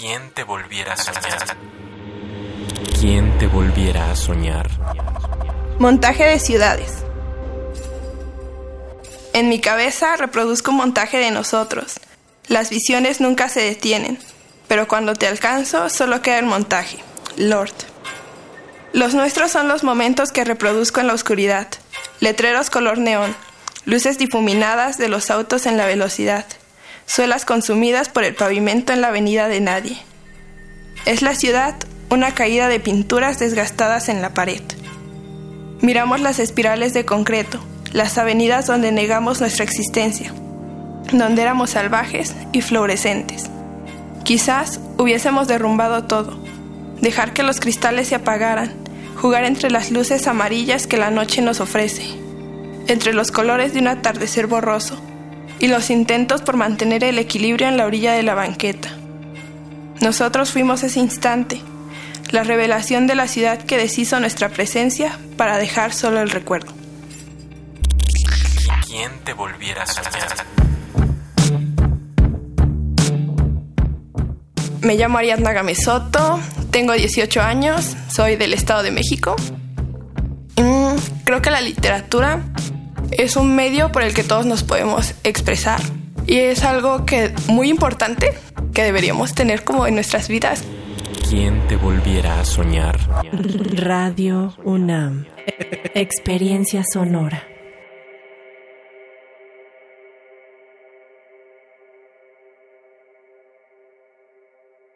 ¿Quién te volviera a soñar? ¿Quién te volviera a soñar? Montaje de ciudades. En mi cabeza reproduzco un montaje de nosotros. Las visiones nunca se detienen, pero cuando te alcanzo solo queda el montaje. Lord. Los nuestros son los momentos que reproduzco en la oscuridad. Letreros color neón, luces difuminadas de los autos en la velocidad, suelas consumidas por el pavimento en la avenida de nadie. Es la ciudad una caída de pinturas desgastadas en la pared. Miramos las espirales de concreto, las avenidas donde negamos nuestra existencia, donde éramos salvajes y fluorescentes. Quizás hubiésemos derrumbado todo, dejar que los cristales se apagaran, jugar entre las luces amarillas que la noche nos ofrece, entre los colores de un atardecer borroso y los intentos por mantener el equilibrio en la orilla de la banqueta. Nosotros fuimos ese instante, la revelación de la ciudad que deshizo nuestra presencia para dejar solo el recuerdo. ¿Quién te volviera a soñar? Me llamo Ariadna Gamesoto, tengo 18 años, soy del Estado de México. Mm, creo que la literatura es un medio por el que todos nos podemos expresar y es algo que muy importante que deberíamos tener como en nuestras vidas. ¿Quién te volviera a soñar? Radio UNAM. Experiencia sonora.